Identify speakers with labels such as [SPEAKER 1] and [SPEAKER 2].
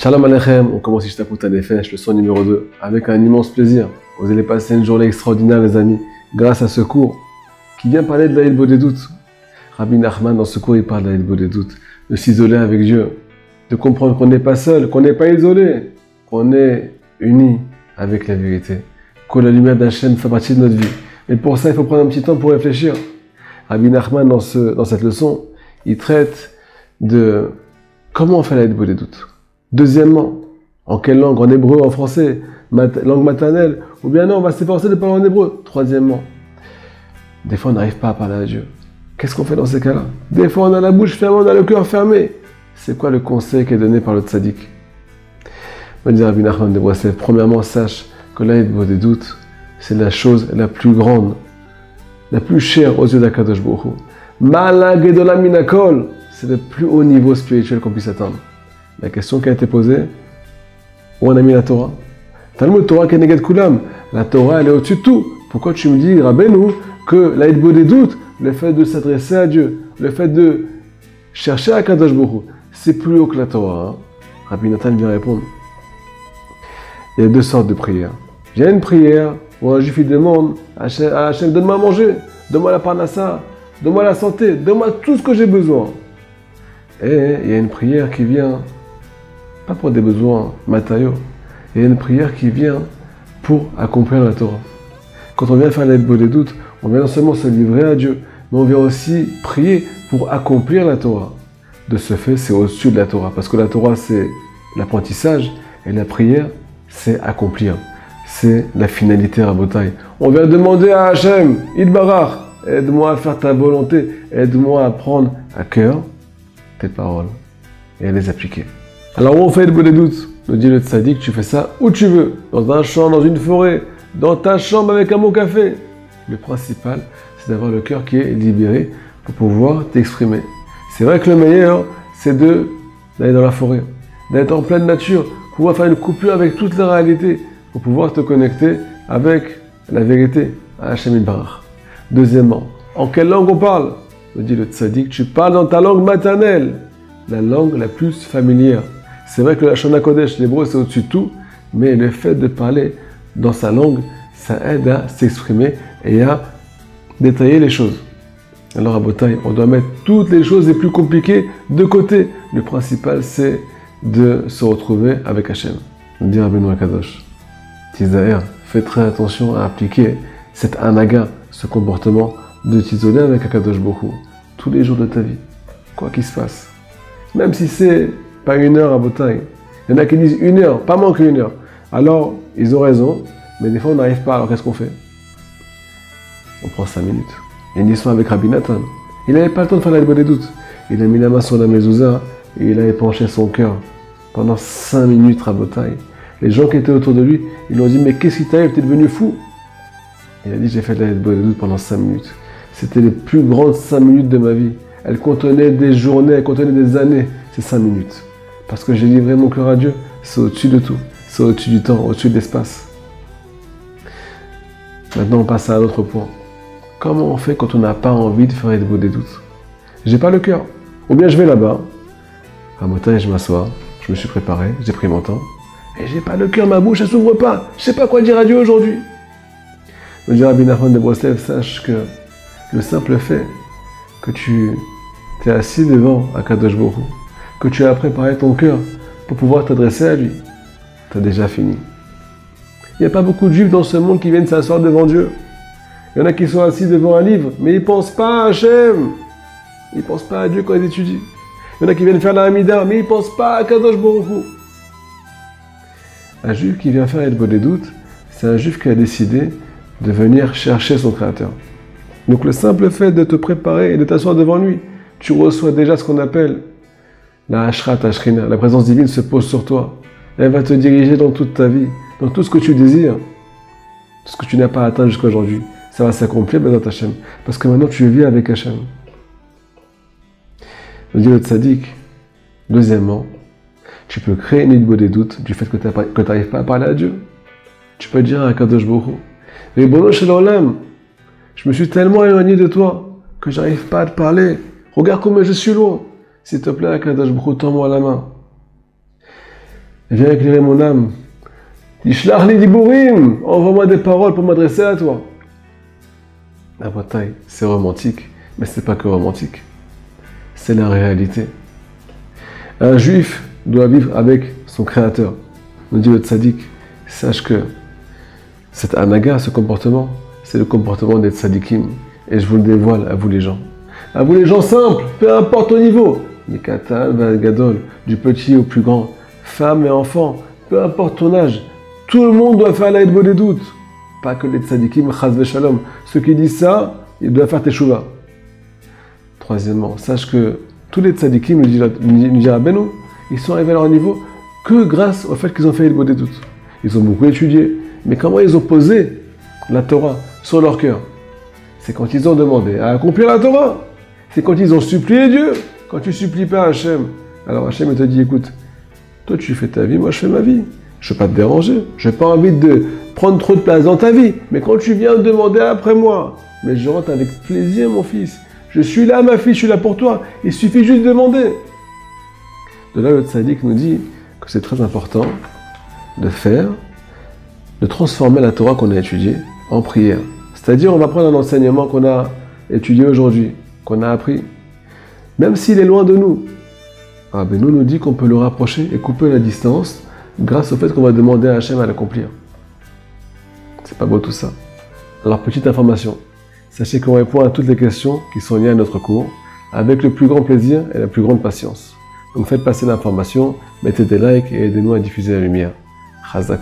[SPEAKER 1] Shalom Alechem, on commence Ishtaputa Nefesh, le son numéro 2, avec un immense plaisir. Vous allez passer une journée extraordinaire, les amis, grâce à ce cours qui vient parler de la des doutes. Rabbi Nachman, dans ce cours, il parle de la des doutes, de s'isoler avec Dieu, de comprendre qu'on n'est pas seul, qu'on n'est pas isolé, qu'on est uni avec la vérité, que la lumière d'Hachem fait partie de notre vie. Et pour ça, il faut prendre un petit temps pour réfléchir. Rabbi Nachman, dans cette leçon, il traite de comment on fait la des doutes. Deuxièmement, en quelle langue? En hébreu, en français, langue maternelle? Ou bien non, on va s'efforcer de parler en hébreu. Troisièmement, des fois on n'arrive pas à parler à Dieu. Qu'est-ce qu'on fait dans ces cas-là? Des fois on a la bouche fermée, on a le cœur fermé. C'est quoi le conseil qui est donné par le tzaddik? Va dire Rabbi de premièrement, sache que l'aide des doutes, c'est la chose la plus grande, la plus chère aux yeux d'Akadosh Baruch Minakol, c'est le plus haut niveau spirituel qu'on puisse atteindre. La question qui a été posée, où on a mis la Torah? Talmud Torah Kulam. La Torah, elle est au-dessus de tout. Pourquoi tu me dis, Rabbeinu, que l'aide des doutes, le fait de s'adresser à Dieu, le fait de chercher à Kadosh c'est plus haut que la Torah. Hein? Rabbi Nathan vient répondre. Il y a deux sortes de prières. Il y a une prière où un juif demande à Hachem, donne-moi à manger, donne-moi la parnassa, donne-moi la santé, donne-moi tout ce que j'ai besoin. Et il y a une prière qui vient pas pour des besoins matériaux. Il y a une prière qui vient pour accomplir la Torah. Quand on vient faire l'aide des doutes, on vient non seulement se livrer à Dieu, mais on vient aussi prier pour accomplir la Torah. De ce fait, c'est au-dessus de la Torah, parce que la Torah, c'est l'apprentissage, et la prière, c'est accomplir. C'est la finalité Botaï. On vient demander à Hachem, Idbarach, aide-moi à faire ta volonté, aide-moi à prendre à cœur tes paroles et à les appliquer. Alors on fait le des doutes Nous dit le tzaddik, tu fais ça où tu veux, dans un champ, dans une forêt, dans ta chambre avec un bon café. Le principal, c'est d'avoir le cœur qui est libéré pour pouvoir t'exprimer. C'est vrai que le meilleur, c'est d'aller dans la forêt, d'être en pleine nature, pouvoir faire une coupure avec toute la réalité, pour pouvoir te connecter avec la vérité, à Hachem Barach. Deuxièmement, en quelle langue on parle? Nous dit le tzaddik, tu parles dans ta langue maternelle, la langue la plus familière. C'est vrai que la Shana Kodesh, l'hébreu, c'est au-dessus de tout, mais le fait de parler dans sa langue, ça aide à s'exprimer et à détailler les choses. Alors à Botaï, on doit mettre toutes les choses les plus compliquées de côté. Le principal, c'est de se retrouver avec Hachem. Dire à Benoît Kadosh, Tisaer, fais très attention à appliquer cet anaga, ce comportement de t'isoler avec Akadosh beaucoup tous les jours de ta vie, quoi qu'il se passe. Même si c'est pas une heure à Botaï. Il y en a qui disent une heure, pas moins qu'une heure. Alors, ils ont raison, mais des fois on n'arrive pas, alors qu'est-ce qu'on fait? On prend cinq minutes. Il y une histoire avec Rabbi Nathan. Il n'avait pas le temps de faire la des doutes. Il a mis la main sur la mezouza et il a épanché son cœur pendant cinq minutes à Botaï. Les gens qui étaient autour de lui, ils lui ont dit Mais qu'est-ce qui t'arrive? T'es devenu fou Il a dit J'ai fait la des doutes pendant cinq minutes. C'était les plus grandes cinq minutes de ma vie. Elles contenaient des journées, elles contenaient des années. C'est cinq minutes. Parce que j'ai livré mon cœur à Dieu, c'est au-dessus de tout. C'est au-dessus du temps, au-dessus de l'espace. Maintenant, on passe à un autre point. Comment on fait quand on n'a pas envie de faire des doutes? J'ai pas le cœur. Ou bien je vais là-bas, à matin, je m'assois, je me suis préparé, j'ai pris mon temps, et j'ai pas le cœur, ma bouche, elle s'ouvre pas. Je sais pas quoi dire à Dieu aujourd'hui. Le dit Rabbi de Broslev, sache que le simple fait que tu t'es assis devant Akadosh Baruch que tu as préparé ton cœur pour pouvoir t'adresser à lui, tu as déjà fini. Il n'y a pas beaucoup de juifs dans ce monde qui viennent s'asseoir devant Dieu. Il y en a qui sont assis devant un livre, mais ils ne pensent pas à Hachem. Ils ne pensent pas à Dieu quand ils étudient. Il y en a qui viennent faire la Hamida, mais ils ne pensent pas à Kadosh Baruch Un juif qui vient faire El des doutes, c'est un juif qui a décidé de venir chercher son Créateur. Donc le simple fait de te préparer et de t'asseoir devant lui, tu reçois déjà ce qu'on appelle la Ashrat Ashrina, la présence divine se pose sur toi. Elle va te diriger dans toute ta vie, dans tout ce que tu désires, tout ce que tu n'as pas atteint jusqu'à aujourd'hui. Ça va s'accomplir dans Hachem. Parce que maintenant tu vis avec Hachem. Le dit le. Deuxièmement, tu peux créer une idée des doutes du fait que tu n'arrives pas à parler à Dieu. Tu peux dire à Kadosh Boko, mais je me suis tellement éloigné de toi que j'arrive pas à te parler. Regarde comment je suis loin. S'il te plaît, Baruch tends-moi la main. Viens éclairer mon âme. Ishlach li diburim, envoie-moi des paroles pour m'adresser à toi. La bataille, c'est romantique, mais c'est pas que romantique. C'est la réalité. Un juif doit vivre avec son créateur. Nous dit le tzaddik, sache que cet anaga, ce comportement, c'est le comportement des tzaddikim. Et je vous le dévoile à vous les gens. À vous les gens simples, peu importe au niveau. Gadol, du petit au plus grand, femme et enfant, peu importe ton âge, tout le monde doit faire l'aide des doutes. Pas que les tzadikim, chaz shalom. Ceux qui disent ça, ils doivent faire teshuva. Troisièmement, sache que tous les tzadikim, nous dira Benou, ils sont arrivés à leur niveau que grâce au fait qu'ils ont fait des doutes. Ils ont beaucoup étudié. Mais comment ils ont posé la Torah sur leur cœur? C'est quand ils ont demandé à accomplir la Torah. C'est quand ils ont supplié Dieu. Quand tu supplies pas Hachem, alors Hachem te dit écoute, toi tu fais ta vie, moi je fais ma vie. Je ne veux pas te déranger. Je n'ai pas envie de prendre trop de place dans ta vie. Mais quand tu viens demander après moi, mais je rentre avec plaisir, mon fils. Je suis là, ma fille, je suis là pour toi. Il suffit juste de demander. De là, le tzaddik nous dit que c'est très important de faire, de transformer la Torah qu'on a étudiée en prière. C'est-à-dire, on va prendre un enseignement qu'on a étudié aujourd'hui, qu'on a appris, même s'il est loin de nous. Ah, nous nous dit qu'on peut le rapprocher et couper la distance grâce au fait qu'on va demander à Hachem à l'accomplir. C'est pas beau tout ça. Alors, petite information. Sachez qu'on répond à toutes les questions qui sont liées à notre cours avec le plus grand plaisir et la plus grande patience. Donc faites passer l'information, mettez des likes et aidez-nous à diffuser la lumière. Chazak